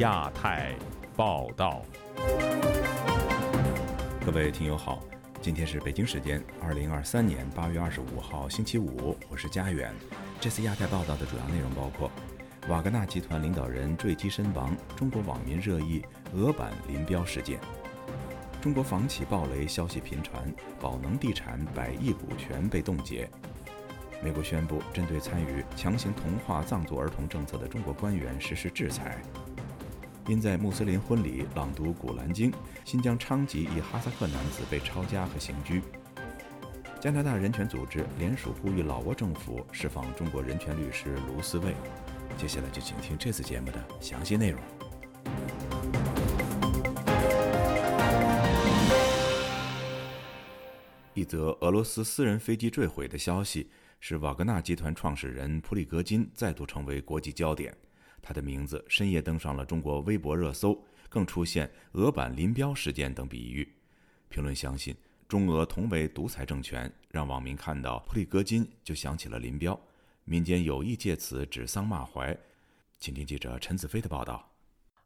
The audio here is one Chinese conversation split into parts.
亚太报道。各位听友好，今天是北京时间二零二三年八月二十五号星期五，我是佳远。这次亚太报道的主要内容包括：瓦格纳集团领导人坠机身亡，中国网民热议俄版林彪事件；中国房企暴雷消息频传，宝能地产百亿股权被冻结。美国宣布针对参与强行同化藏族儿童政策的中国官员实施制裁。因在穆斯林婚礼朗读《古兰经》，新疆昌吉一哈萨克男子被抄家和刑拘。加拿大人权组织联署呼吁老挝政府释放中国人权律师卢思卫。接下来就请听这次节目的详细内容。一则俄罗斯私人飞机坠毁的消息。使瓦格纳集团创始人普里戈金再度成为国际焦点，他的名字深夜登上了中国微博热搜，更出现“俄版林彪事件”等比喻。评论相信，中俄同为独裁政权，让网民看到普里戈金就想起了林彪，民间有意借此指桑骂槐。请听记者陈子飞的报道。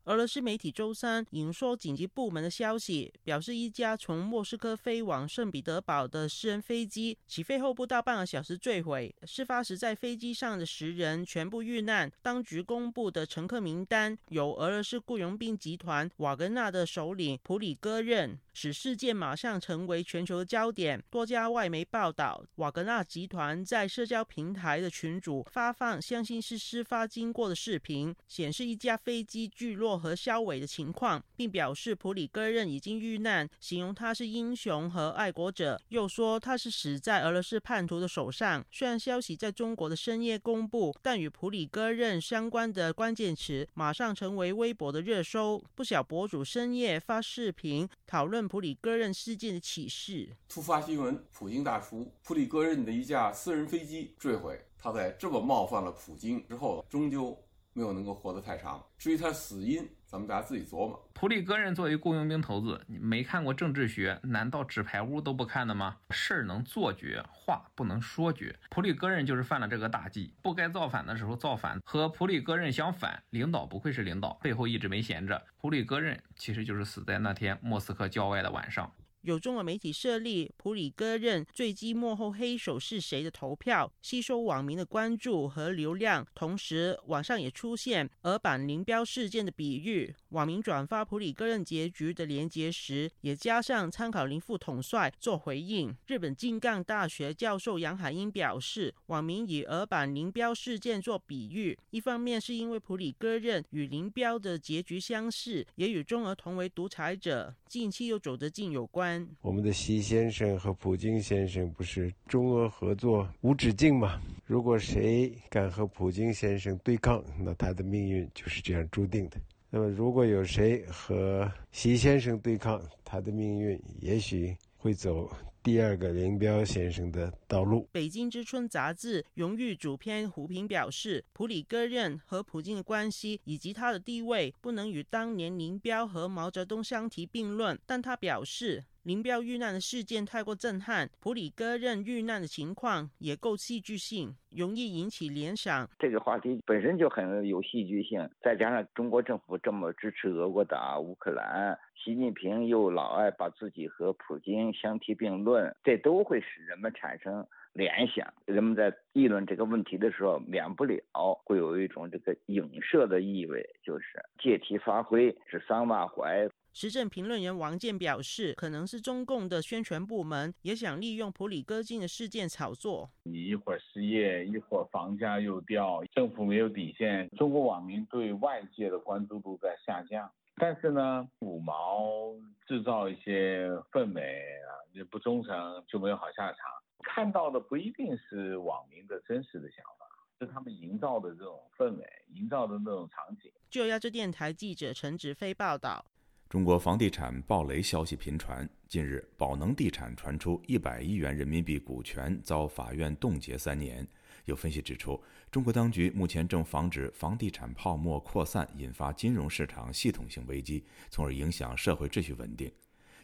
俄罗斯媒体周三引述紧急部门的消息，表示一架从莫斯科飞往圣彼得堡的私人飞机起飞后不到半个小时坠毁。事发时在飞机上的十人全部遇难。当局公布的乘客名单有俄罗斯雇佣兵集团瓦格纳的首领普里戈任。使事件马上成为全球的焦点。多家外媒报道，瓦格纳集团在社交平台的群组发放相信是事发经过的视频，显示一架飞机坠落和销毁的情况，并表示普里戈任已经遇难，形容他是英雄和爱国者，又说他是死在俄罗斯叛徒的手上。虽然消息在中国的深夜公布，但与普里戈任相关的关键词马上成为微博的热搜，不少博主深夜发视频讨论。普里戈任事件的启示。突发新闻：普京大叔普里戈任的一架私人飞机坠毁。他在这么冒犯了普京之后，终究没有能够活得太长。至于他死因，咱们大家自己琢磨。普里戈任作为雇佣兵头子，你没看过政治学，难道纸牌屋都不看的吗？事儿能做绝，话不能说绝。普里戈任就是犯了这个大忌，不该造反的时候造反。和普里戈任相反，领导不愧是领导，背后一直没闲着。普里戈任其实就是死在那天莫斯科郊外的晚上。有中文媒体设立普里戈任坠机幕后黑手是谁的投票，吸收网民的关注和流量。同时，网上也出现俄版林彪事件的比喻。网民转发普里戈任结局的连结时，也加上参考林副统帅做回应。日本静冈大学教授杨海英表示，网民以俄版林彪事件做比喻，一方面是因为普里戈任与林彪的结局相似，也与中俄同为独裁者，近期又走得近有关。我们的习先生和普京先生不是中俄合作无止境吗？如果谁敢和普京先生对抗，那他的命运就是这样注定的。那么，如果有谁和习先生对抗，他的命运也许会走。第二个林彪先生的道路。北京之春杂志荣誉主编胡平表示，普里戈任和普京的关系以及他的地位，不能与当年林彪和毛泽东相提并论。但他表示。林彪遇难的事件太过震撼，普里戈任遇难的情况也够戏剧性，容易引起联想。这个话题本身就很有戏剧性，再加上中国政府这么支持俄国打乌克兰，习近平又老爱把自己和普京相提并论，这都会使人们产生联想。人们在议论这个问题的时候，免不了会有一种这个影射的意味，就是借题发挥，指桑骂槐。时政评论员王健表示，可能是中共的宣传部门也想利用普里戈金的事件炒作。你一会儿失业，一会儿房价又掉，政府没有底线，中国网民对外界的关注度在下降。但是呢，五毛制造一些氛围啊，你不忠诚就没有好下场。看到的不一定是网民的真实的想法，是他们营造的这种氛围，营造的那种场景。就亚洲电台记者陈植飞报道。中国房地产暴雷消息频传，近日宝能地产传出一百亿元人民币股权遭法院冻结三年。有分析指出，中国当局目前正防止房地产泡沫扩散，引发金融市场系统性危机，从而影响社会秩序稳定。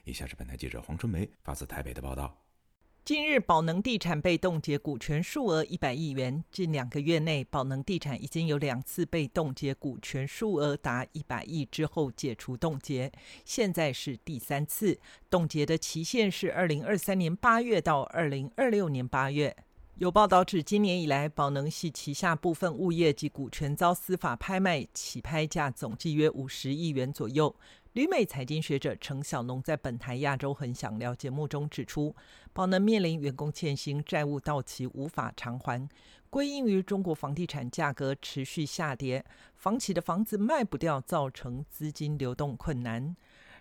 以下是本台记者黄春梅发自台北的报道。近日，宝能地产被冻结股权数额一百亿元。近两个月内，宝能地产已经有两次被冻结股权数额达一百亿之后解除冻结，现在是第三次。冻结的期限是二零二三年八月到二零二六年八月。有报道指，今年以来，宝能系旗下部分物业及股权遭司法拍卖，起拍价总计约五十亿元左右。旅美财经学者程小农在本台亚洲很想聊节目中指出，宝能面临员工欠薪、债务到期无法偿还，归因于中国房地产价格持续下跌，房企的房子卖不掉，造成资金流动困难。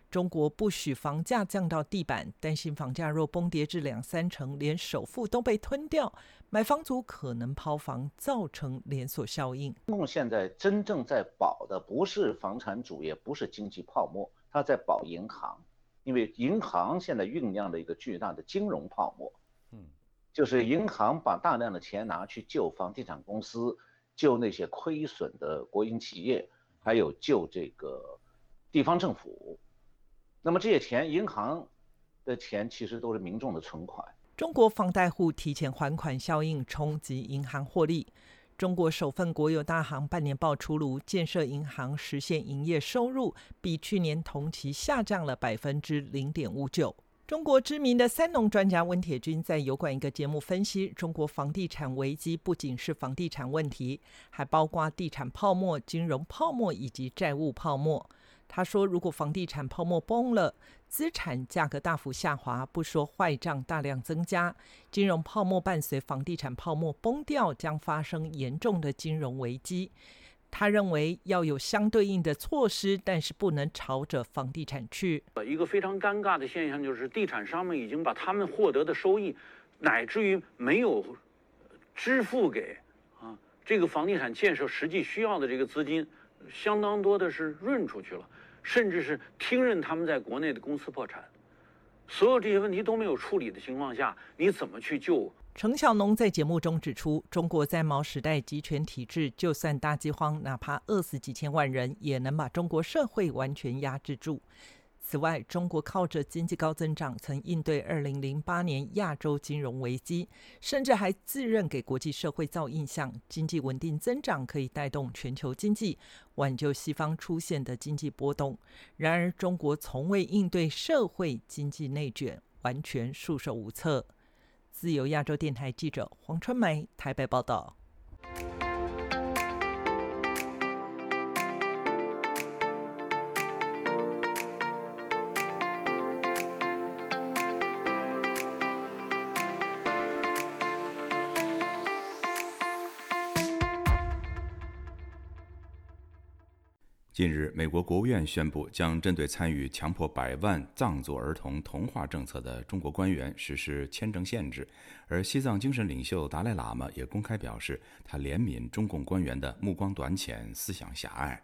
中国不许房价降到地板，担心房价若崩跌至两三成，连首付都被吞掉，买房族可能抛房，造成连锁效应。中共现在真正在保的不是房产主业，不是经济泡沫，它在保银行，因为银行现在酝酿了一个巨大的金融泡沫。嗯，就是银行把大量的钱拿去救房地产公司，救那些亏损的国营企业，还有救这个地方政府。那么这些钱，银行的钱其实都是民众的存款。中国房贷户提前还款效应冲击银行获利。中国首份国有大行半年报出炉，建设银行实现营业收入比去年同期下降了百分之零点五九。中国知名的三农专家温铁军在油管一个节目分析，中国房地产危机不仅是房地产问题，还包括地产泡沫、金融泡沫以及债务泡沫。他说：“如果房地产泡沫崩了，资产价格大幅下滑，不说坏账大量增加，金融泡沫伴随房地产泡沫崩掉，将发生严重的金融危机。”他认为要有相对应的措施，但是不能朝着房地产去。呃一个非常尴尬的现象就是，地产商们已经把他们获得的收益，乃至于没有支付给啊这个房地产建设实际需要的这个资金，相当多的是润出去了。甚至是听任他们在国内的公司破产，所有这些问题都没有处理的情况下，你怎么去救？程晓农在节目中指出，中国在毛时代集权体制，就算大饥荒，哪怕饿死几千万人，也能把中国社会完全压制住。此外，中国靠着经济高增长，曾应对2008年亚洲金融危机，甚至还自认给国际社会造印象，经济稳定增长可以带动全球经济，挽救西方出现的经济波动。然而，中国从未应对社会经济内卷，完全束手无策。自由亚洲电台记者黄春梅台北报道。近日，美国国务院宣布将针对参与强迫百万藏族儿童同化政策的中国官员实施签证限制，而西藏精神领袖达赖喇嘛也公开表示，他怜悯中共官员的目光短浅、思想狭隘。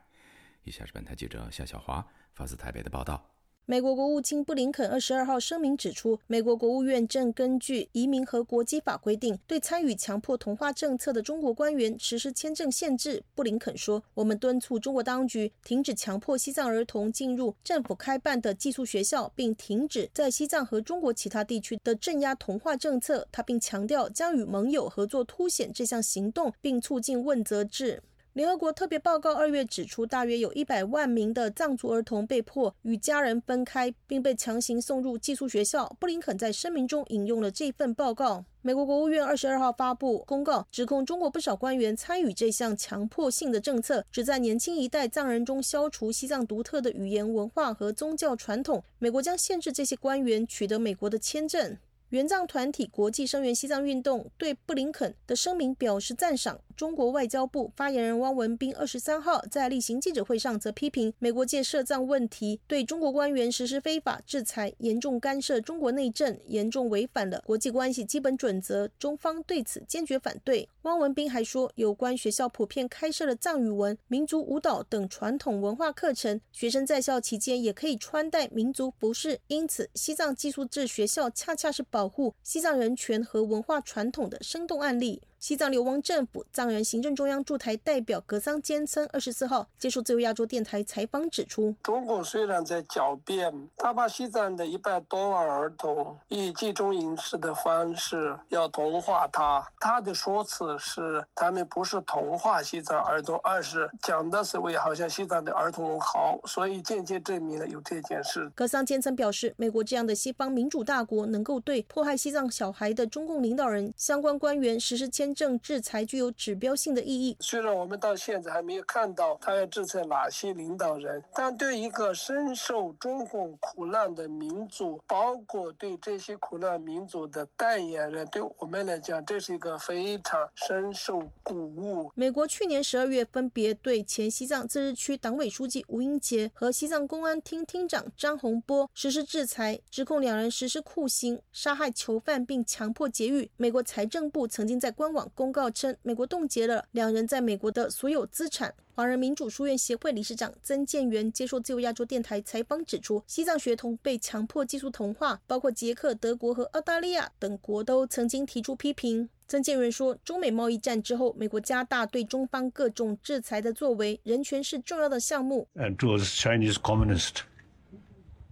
以下是本台记者夏小华发自台北的报道。美国国务卿布林肯二十二号声明指出，美国国务院正根据移民和国籍法规定，对参与强迫同化政策的中国官员实施签证限制。布林肯说：“我们敦促中国当局停止强迫西藏儿童进入政府开办的寄宿学校，并停止在西藏和中国其他地区的镇压同化政策。”他并强调将与盟友合作，凸显这项行动，并促进问责制。联合国特别报告二月指出，大约有一百万名的藏族儿童被迫与家人分开，并被强行送入寄宿学校。布林肯在声明中引用了这份报告。美国国务院二十二号发布公告，指控中国不少官员参与这项强迫性的政策，旨在年轻一代藏人中消除西藏独特的语言文化和宗教传统。美国将限制这些官员取得美国的签证。援藏团体国际声援西藏运动对布林肯的声明表示赞赏。中国外交部发言人汪文斌二十三号在例行记者会上则批评美国借涉藏问题对中国官员实施非法制裁，严重干涉中国内政，严重违反了国际关系基本准则。中方对此坚决反对。汪文斌还说，有关学校普遍开设了藏语文、民族舞蹈等传统文化课程，学生在校期间也可以穿戴民族服饰。因此，西藏寄宿制学校恰恰是保护西藏人权和文化传统的生动案例。西藏流亡政府藏人行政中央驻台代表格桑坚称，二十四号接受自由亚洲电台采访指出，中国虽然在狡辩，他把西藏的一百多万儿童以集中营式的方式要同化他，他的说辞是他们不是同化西藏儿童，而是讲的是为好像西藏的儿童好，所以间接证明了有这件事。格桑坚称表示，美国这样的西方民主大国能够对迫害西藏小孩的中共领导人、相关官员实施签证制裁，具有指标性的意义。虽然我们到现在还没有看到他要制裁哪些领导人，但对一个深受中共苦难的民族，包括对这些苦难民族的代言人，对我们来讲，这是一个非常深受鼓舞。美国去年十二月分别对前西藏自治区党委书记吴英杰和西藏公安厅厅长张洪波实施制裁，指控两人实施酷刑、杀害囚犯并强迫劫狱。美国财政部曾经在官网公告称，美国冻结了两人在美国的所有资产。华人民主书院协会理事长曾建元接受自由亚洲电台采访指出，西藏学童被强迫寄宿同化，包括捷克、德国和澳大利亚等国都曾经提出批评。曾建元说，中美贸易战之后，美国加大对中方各种制裁的作为，人权是重要的项目。And towards Chinese communist,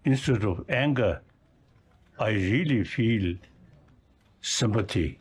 instead of anger, I really feel.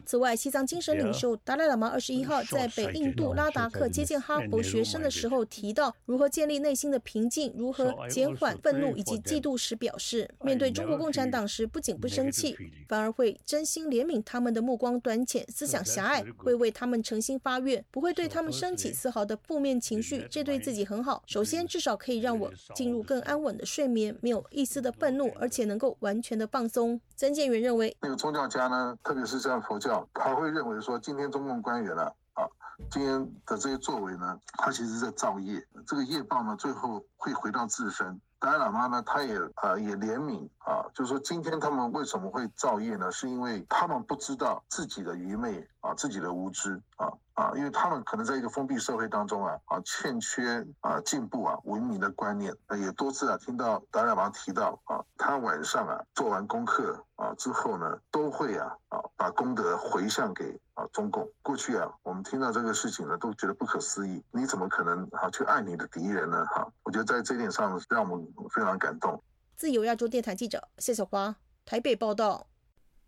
此外，西藏精神领袖达赖喇嘛二十一号在北印度拉达克接见哈佛学生的时候提到，如何建立内心的平静，如何减缓愤怒以及嫉妒时表示，面对中国共产党时，不仅不生气，反而会真心怜悯他们的目光短浅、思想狭隘，会为他们诚心发愿，不会对他们升起丝毫的负面情绪，这对自己很好。首先，至少可以让我进入更安稳的睡眠，没有一丝的愤怒，而且能够完全的放松。曾建元认为，那个宗教家呢？特别是像佛教，他会认为说，今天中共官员呢，啊，今天的这些作为呢，他其实在造业，这个业报呢，最后会回到自身。达赖喇嘛呢，他也呃也怜悯啊，就是说今天他们为什么会造业呢？是因为他们不知道自己的愚昧啊，自己的无知啊。啊，因为他们可能在一个封闭社会当中啊，啊，欠缺啊进步啊文明的观念，也多次啊听到达赖喇嘛提到啊，他晚上啊做完功课啊之后呢，都会啊啊把功德回向给啊中共。过去啊，我们听到这个事情呢，都觉得不可思议，你怎么可能啊去爱你的敌人呢？哈，我觉得在这点上让我们非常感动。自由亚洲电台记者谢小花台北报道。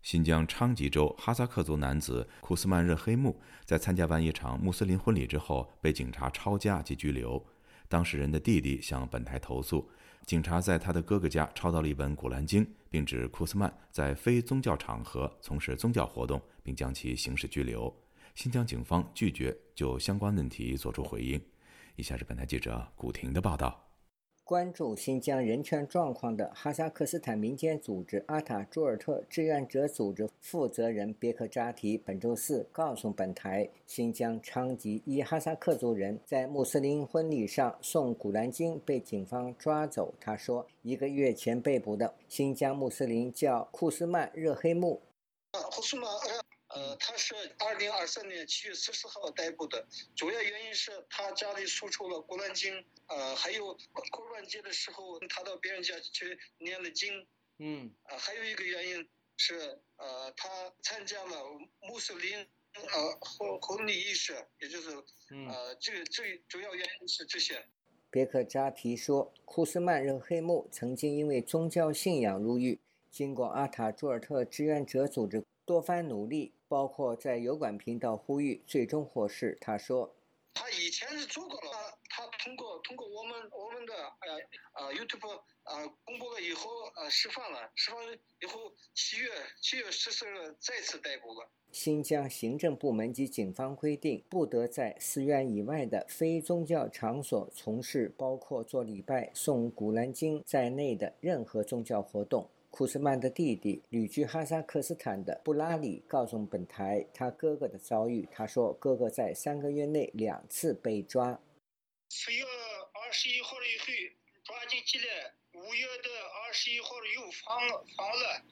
新疆昌吉州哈萨克族男子库斯曼热黑木在参加完一场穆斯林婚礼之后，被警察抄家及拘留。当事人的弟弟向本台投诉，警察在他的哥哥家抄到了一本《古兰经》，并指库斯曼在非宗教场合从事宗教活动，并将其刑事拘留。新疆警方拒绝就相关问题作出回应。以下是本台记者古婷的报道。关注新疆人权状况的哈萨克斯坦民间组织阿塔朱尔特志愿者组织负责人别克扎提本周四告诉本台，新疆昌吉一哈萨克族人在穆斯林婚礼上诵古兰经被警方抓走。他说，一个月前被捕的新疆穆斯林叫库斯曼热黑木。呃，他是二零二三年七月十四号逮捕的，主要原因是他家里输出了《古兰经》，呃，还有过万节的时候他到别人家去念了经，嗯，啊，还有一个原因是，呃，他参加了穆斯林呃婚婚礼仪式，也就是，呃，这个最主要原因是这些。别克扎提说，库斯曼热黑木曾经因为宗教信仰入狱，经过阿塔朱尔特志愿者组织多番努力。包括在油管频道呼吁，最终获释。他说：“他以前是做过了，他通过通过我们我们的呃呃 YouTube 呃公布了以后呃释放了，释放以后七月七月十四日再次逮捕了。”新疆行政部门及警方规定，不得在寺院以外的非宗教场所从事包括做礼拜、诵古兰经在内的任何宗教活动。库斯曼的弟弟旅居哈萨克斯坦的布拉里告诉本台他哥哥的遭遇。他说，哥哥在三个月内两次被抓。四月二十一号以后抓进去了，五月的二十一号又放放了，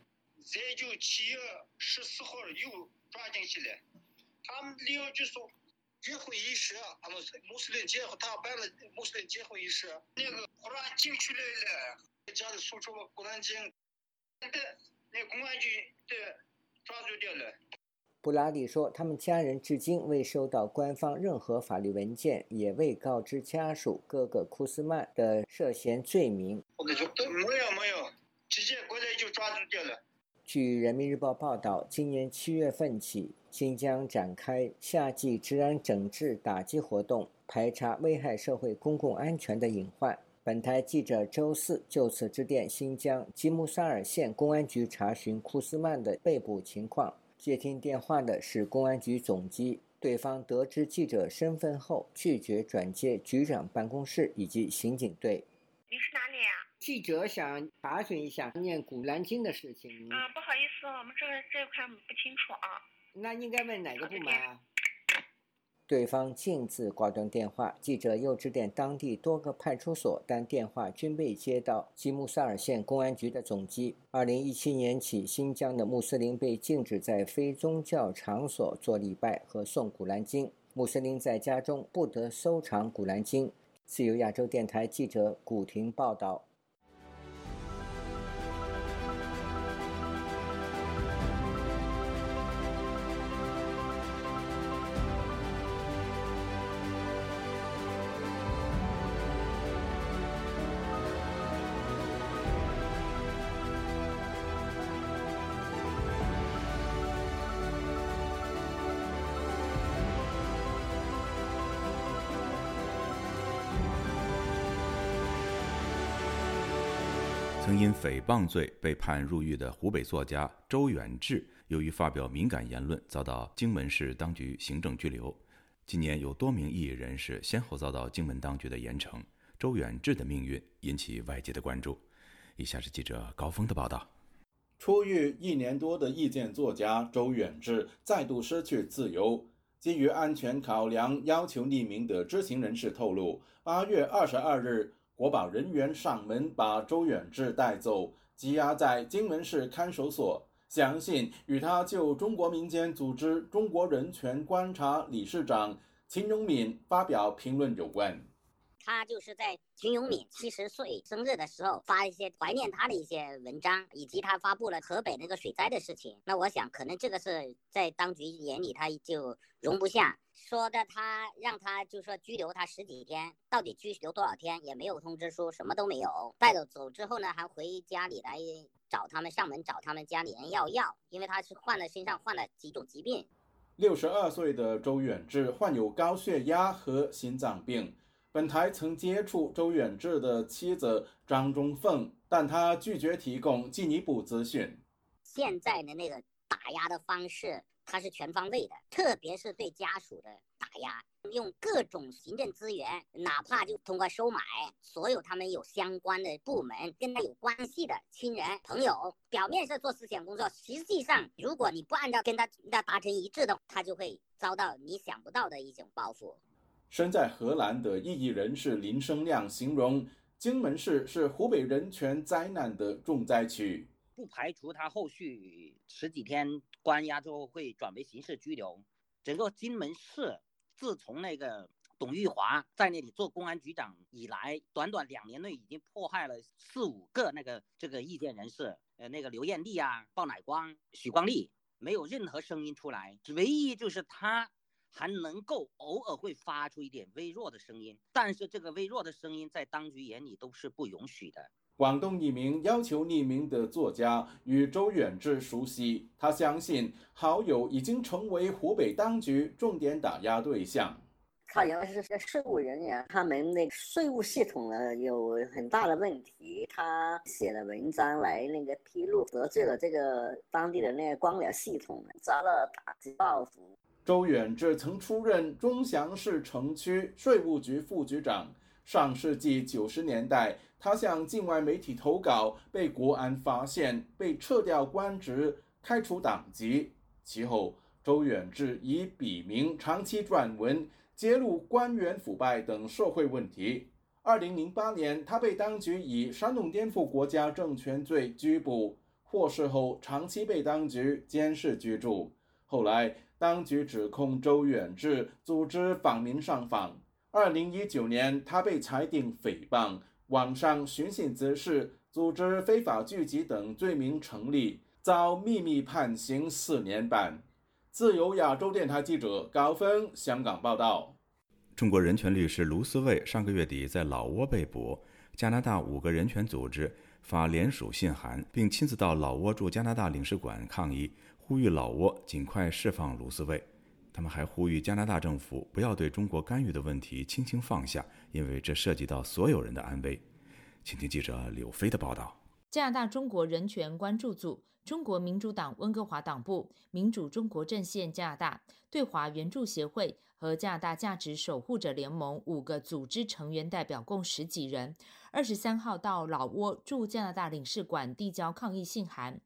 再就七月十四号又抓进去了。他们理由就说结婚仪式，他们穆斯林结婚，他办了穆斯林结婚仪式，那个忽然进去来了，家里说出了古兰经。那公安局的抓住掉了。布拉里说，他们家人至今未收到官方任何法律文件，也未告知家属哥哥库斯曼的涉嫌罪名。没有没有，直接过来就抓住掉了。据人民日报报道，今年七月份起，新疆展开夏季治安整治打击活动，排查危害社会公共安全的隐患。本台记者周四就此致电新疆吉木萨尔县公安局查询库斯曼的被捕情况。接听电话的是公安局总机，对方得知记者身份后，拒绝转接局长办公室以及刑警队。你是哪里呀？记者想查询一下念《古兰经》的事情。啊，不好意思，我们这这块不清楚啊。那应该问哪个部门啊？对方径自挂断电话，记者又致电当地多个派出所，但电话均被接到吉木萨尔县公安局的总机。二零一七年起，新疆的穆斯林被禁止在非宗教场所做礼拜和诵古兰经，穆斯林在家中不得收藏古兰经。自由亚洲电台记者古婷报道。曾因诽谤罪被判入狱的湖北作家周远志，由于发表敏感言论，遭到荆门市当局行政拘留。今年有多名异议人士先后遭到荆门当局的严惩，周远志的命运引起外界的关注。以下是记者高峰的报道：出狱一年多的意见作家周远志再度失去自由，基于安全考量，要求匿名的知情人士透露，八月二十二日。国保人员上门把周远志带走，羁押在荆门市看守所。相信与他就中国民间组织中国人权观察理事长秦荣敏发表评论有关。他就是在秦永敏七十岁生日的时候发一些怀念他的一些文章，以及他发布了河北那个水灾的事情。那我想，可能这个是在当局眼里他就容不下，说的他让他就说拘留他十几天，到底拘留多少天也没有通知书，什么都没有。带走走之后呢，还回家里来找他们上门找他们家里人要药，因为他是患了身上患了几种疾病。六十二岁的周远志患有高血压和心脏病。本台曾接触周远志的妻子张中凤，但她拒绝提供进一步资讯。现在的那个打压的方式，它是全方位的，特别是对家属的打压，用各种行政资源，哪怕就通过收买所有他们有相关的部门跟他有关系的亲人朋友，表面是做思想工作，实际上如果你不按照跟他那达成一致的，他就会遭到你想不到的一种报复。身在荷兰的异议人士林生亮形容，荆门市是湖北人权灾难的重灾区，不排除他后续十几天关押之后会转为刑事拘留。整个荆门市自从那个董玉华在那里做公安局长以来，短短两年内已经迫害了四五个那个这个意见人士，呃，那个刘艳丽啊、鲍乃光、许光丽，没有任何声音出来，唯一就是他。还能够偶尔会发出一点微弱的声音，但是这个微弱的声音在当局眼里都是不允许的。广东一名要求匿名的作家与周远志熟悉，他相信好友已经成为湖北当局重点打压对象。他原来是个税务人员，他们那个税务系统呢有很大的问题，他写了文章来那个披露，得罪了这个当地的那个官僚系统，遭了打击报复。周远志曾出任钟祥市城区税务局副局长。上世纪九十年代，他向境外媒体投稿，被国安发现，被撤掉官职，开除党籍。其后，周远志以笔名长期撰文，揭露官员腐败等社会问题。二零零八年，他被当局以煽动颠覆国家政权罪拘捕，获释后长期被当局监视居住。后来。当局指控周远志组织访民上访。二零一九年，他被裁定诽谤、网上寻衅滋事、组织非法聚集等罪名成立，遭秘密判刑四年半。自由亚洲电台记者高峰香港报道。中国人权律师卢思卫上个月底在老挝被捕，加拿大五个人权组织发联署信函，并亲自到老挝驻加拿大领事馆抗议，呼吁老挝尽快释放卢斯卫。他们还呼吁加拿大政府不要对中国干预的问题轻轻放下，因为这涉及到所有人的安危。请听记者柳飞的报道。加拿大中国人权关注组、中国民主党温哥华党部、民主中国阵线加拿大、对华援助协会和加拿大价值守护者联盟五个组织成员代表共十几人，二十三号到老挝驻加拿大领事馆递交抗议信函。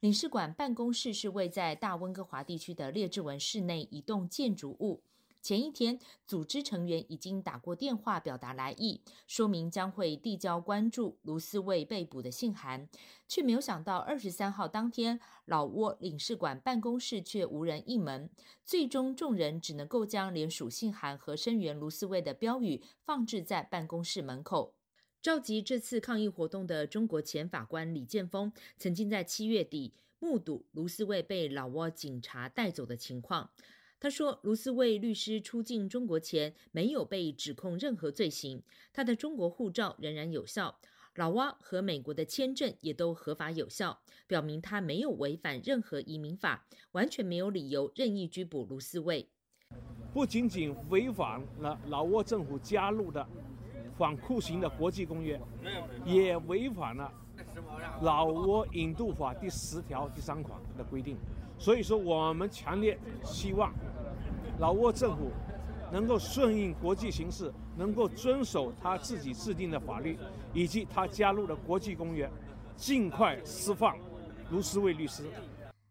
领事馆办公室是位在大温哥华地区的列治文市内一栋建筑物。前一天，组织成员已经打过电话表达来意，说明将会递交关注卢思卫被捕的信函，却没有想到二十三号当天，老挝领事馆办公室却无人应门。最终，众人只能够将联署信函和声援卢思卫的标语放置在办公室门口。召集这次抗议活动的中国前法官李建峰，曾经在七月底目睹卢思卫被老挝警察带走的情况。他说，卢思卫律师出境中国前没有被指控任何罪行，他的中国护照仍然有效，老挝和美国的签证也都合法有效，表明他没有违反任何移民法，完全没有理由任意拘捕卢思卫。不仅仅违反了老挝政府加入的。反酷刑的国际公约，也违反了老挝引渡法第十条第三款的规定。所以说，我们强烈希望老挝政府能够顺应国际形势，能够遵守他自己制定的法律以及他加入的国际公约，尽快释放卢思卫律师。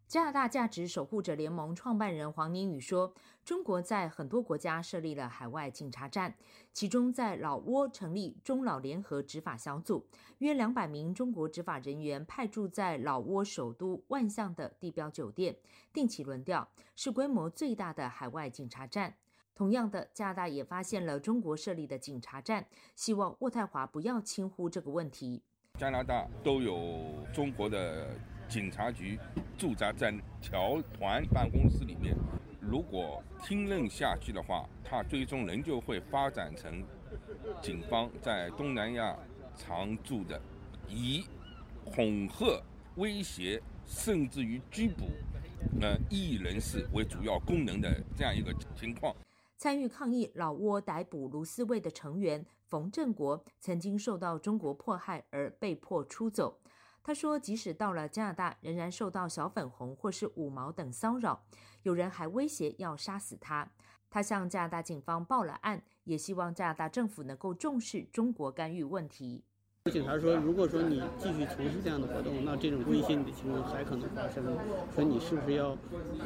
加拿大价值守护者联盟创办人黄宁宇说：“中国在很多国家设立了海外警察站，其中在老挝成立中老联合执法小组，约两百名中国执法人员派驻在老挝首都万象的地标酒店，定期轮调，是规模最大的海外警察站。同样的，加拿大也发现了中国设立的警察站，希望渥太华不要轻忽这个问题。加拿大都有中国的。”警察局驻扎在侨团办公室里面，如果听任下去的话，它最终仍旧会发展成警方在东南亚常驻的，以恐吓、威胁，甚至于拘捕呃异人士为主要功能的这样一个情况。参与抗议老挝逮捕卢思卫的成员冯正国，曾经受到中国迫害而被迫出走。他说，即使到了加拿大，仍然受到小粉红或是五毛等骚扰，有人还威胁要杀死他。他向加拿大警方报了案，也希望加拿大政府能够重视中国干预问题。警察说：“如果说你继续从事这样的活动，那这种威胁你的情况还可能发生。说你是不是要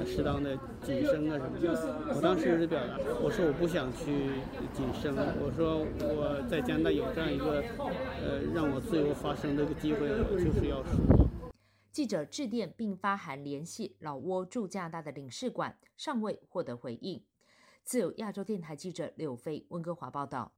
适当的谨慎啊什么的？”我当时是表达，我说我不想去谨慎，我说我在加拿大有这样一个呃让我自由发声的一个机会，我就是要说。记者致电并发函联系老挝驻加拿大的领事馆，尚未获得回应。自由亚洲电台记者柳飞温哥华报道。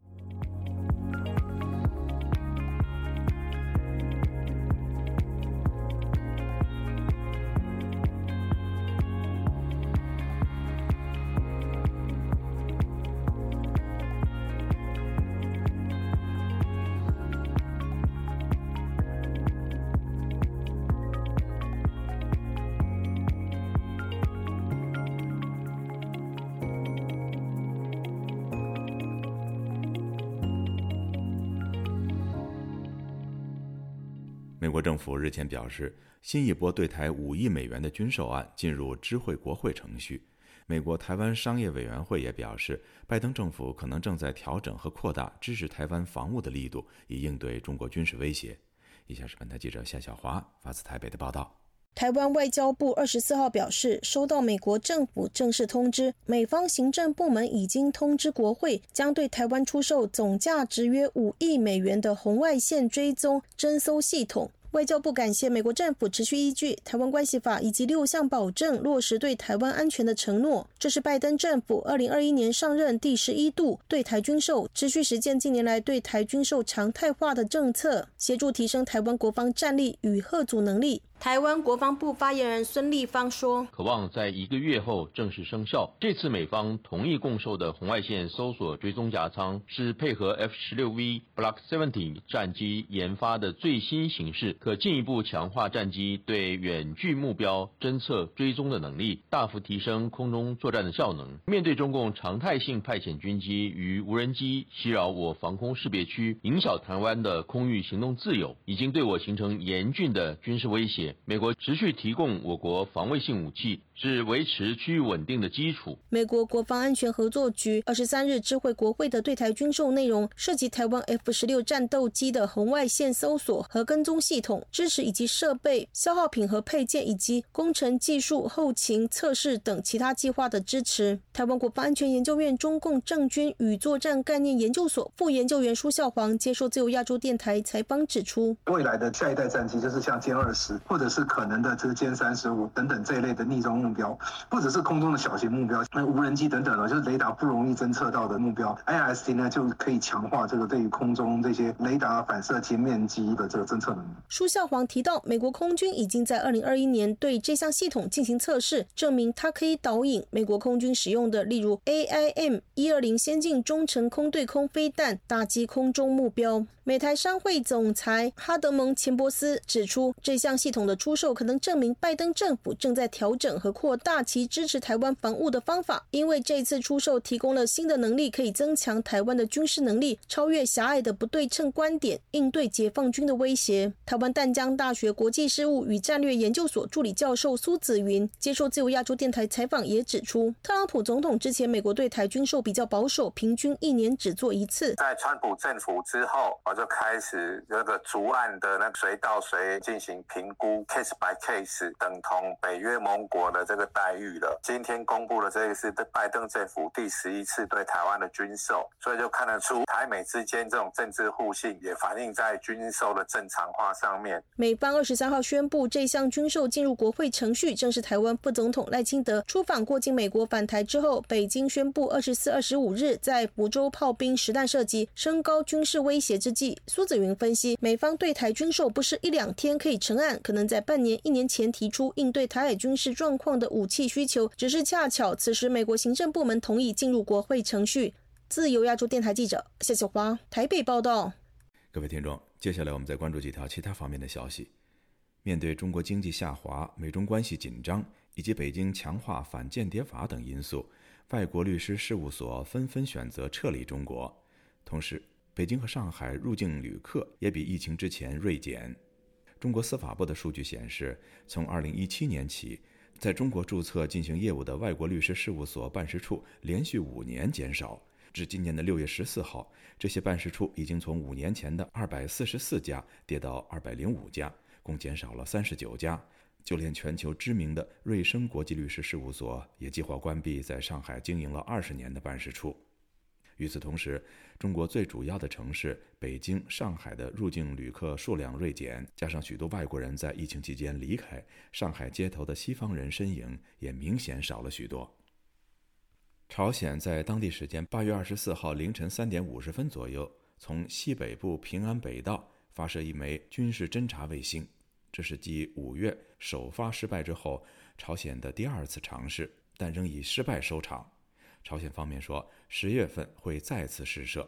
国政府日前表示，新一波对台五亿美元的军售案进入知会国会程序。美国台湾商业委员会也表示，拜登政府可能正在调整和扩大支持台湾防务的力度，以应对中国军事威胁。以下是本台记者夏小华发自台北的报道。台湾外交部二十四号表示，收到美国政府正式通知，美方行政部门已经通知国会，将对台湾出售总价值约五亿美元的红外线追踪侦搜系统。外交部感谢美国政府持续依据《台湾关系法》以及六项保证落实对台湾安全的承诺。这是拜登政府二零二一年上任第十一度对台军售，持续实践近年来对台军售常态化的政策，协助提升台湾国防战力与核阻能力。台湾国防部发言人孙立方说：“渴望在一个月后正式生效。这次美方同意供售的红外线搜索追踪夹舱，是配合 F 十六 V Block Seventy 战机研发的最新形式，可进一步强化战机对远距目标侦测追踪的能力，大幅提升空中作战的效能。面对中共常态性派遣军机与无人机袭扰我防空识别区，影响台湾的空域行动自由，已经对我形成严峻的军事威胁。”美国持续提供我国防卫性武器，是维持区域稳定的基础。美国国防安全合作局二十三日知会国会的对台军售内容，涉及台湾 F 十六战斗机的红外线搜索和跟踪系统支持，以及设备、消耗品和配件，以及工程技术、后勤测试等其他计划的支持。台湾国防安全研究院中共政军与作战概念研究所副研究员舒孝煌接受自由亚洲电台采访指出，未来的下一代战机就是像歼二十或者。是可能的，这个歼三十五等等这一类的逆中目标，或者是空中的小型目标，那无人机等等呢，就是雷达不容易侦测到的目标，IST 呢就可以强化这个对于空中这些雷达反射截面积的这个侦测能力。舒孝煌提到，美国空军已经在二零二一年对这项系统进行测试，证明它可以导引美国空军使用的，例如 AIM 一二零先进中程空对空飞弹打击空中目标。美台商会总裁哈德蒙·钱伯斯指出，这项系统的出售可能证明拜登政府正在调整和扩大其支持台湾防务的方法，因为这次出售提供了新的能力，可以增强台湾的军事能力，超越狭隘的不对称观点，应对解放军的威胁。台湾淡江大学国际事务与战略研究所助理教授苏子云接受自由亚洲电台采访也指出，特朗普总统之前美国对台军售比较保守，平均一年只做一次。在川普政府之后。就开始那个逐案的那谁到谁进行评估，case by case，等同北约盟国的这个待遇了。今天公布的这个是拜登政府第十一次对台湾的军售，所以就看得出台美之间这种政治互信也反映在军售的正常化上面。美方二十三号宣布这项军售进入国会程序，正是台湾副总统赖清德出访过境美国返台之后，北京宣布二十四、二十五日在福州炮兵实弹射击，升高军事威胁之际。苏子云分析，美方对台军售不是一两天可以成案，可能在半年、一年前提出应对台海军事状况的武器需求，只是恰巧此时美国行政部门同意进入国会程序。自由亚洲电台记者谢小华台北报道。各位听众，接下来我们再关注几条其他方面的消息。面对中国经济下滑、美中关系紧张以及北京强化反间谍法等因素，外国律师事务所纷纷选择撤离中国，同时。北京和上海入境旅客也比疫情之前锐减。中国司法部的数据显示，从2017年起，在中国注册进行业务的外国律师事务所办事处连续五年减少，至今年的六月十四号，这些办事处已经从五年前的244家跌到205家，共减少了39家。就连全球知名的瑞声国际律师事务所也计划关闭在上海经营了二十年的办事处。与此同时，中国最主要的城市北京、上海的入境旅客数量锐减，加上许多外国人在疫情期间离开，上海街头的西方人身影也明显少了许多。朝鲜在当地时间八月二十四号凌晨三点五十分左右，从西北部平安北道发射一枚军事侦察卫星，这是继五月首发失败之后，朝鲜的第二次尝试，但仍以失败收场。朝鲜方面说，十月份会再次试射。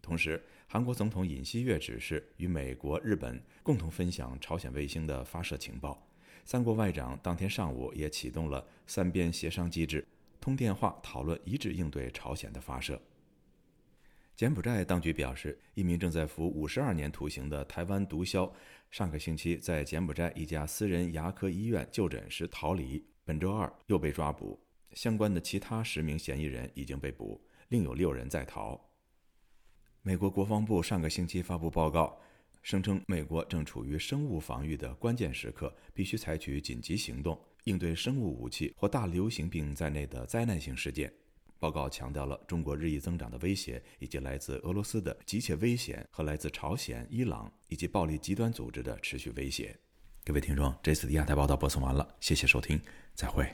同时，韩国总统尹锡悦指示与美国、日本共同分享朝鲜卫星的发射情报。三国外长当天上午也启动了三边协商机制，通电话讨论一致应对朝鲜的发射。柬埔寨当局表示，一名正在服五十二年徒刑的台湾毒枭，上个星期在柬埔寨一家私人牙科医院就诊时逃离，本周二又被抓捕。相关的其他十名嫌疑人已经被捕，另有六人在逃。美国国防部上个星期发布报告，声称美国正处于生物防御的关键时刻，必须采取紧急行动，应对生物武器或大流行病在内的灾难性事件。报告强调了中国日益增长的威胁，以及来自俄罗斯的急切危险和来自朝鲜、伊朗以及暴力极端组织的持续威胁。各位听众，这次的亚太报道播送完了，谢谢收听，再会。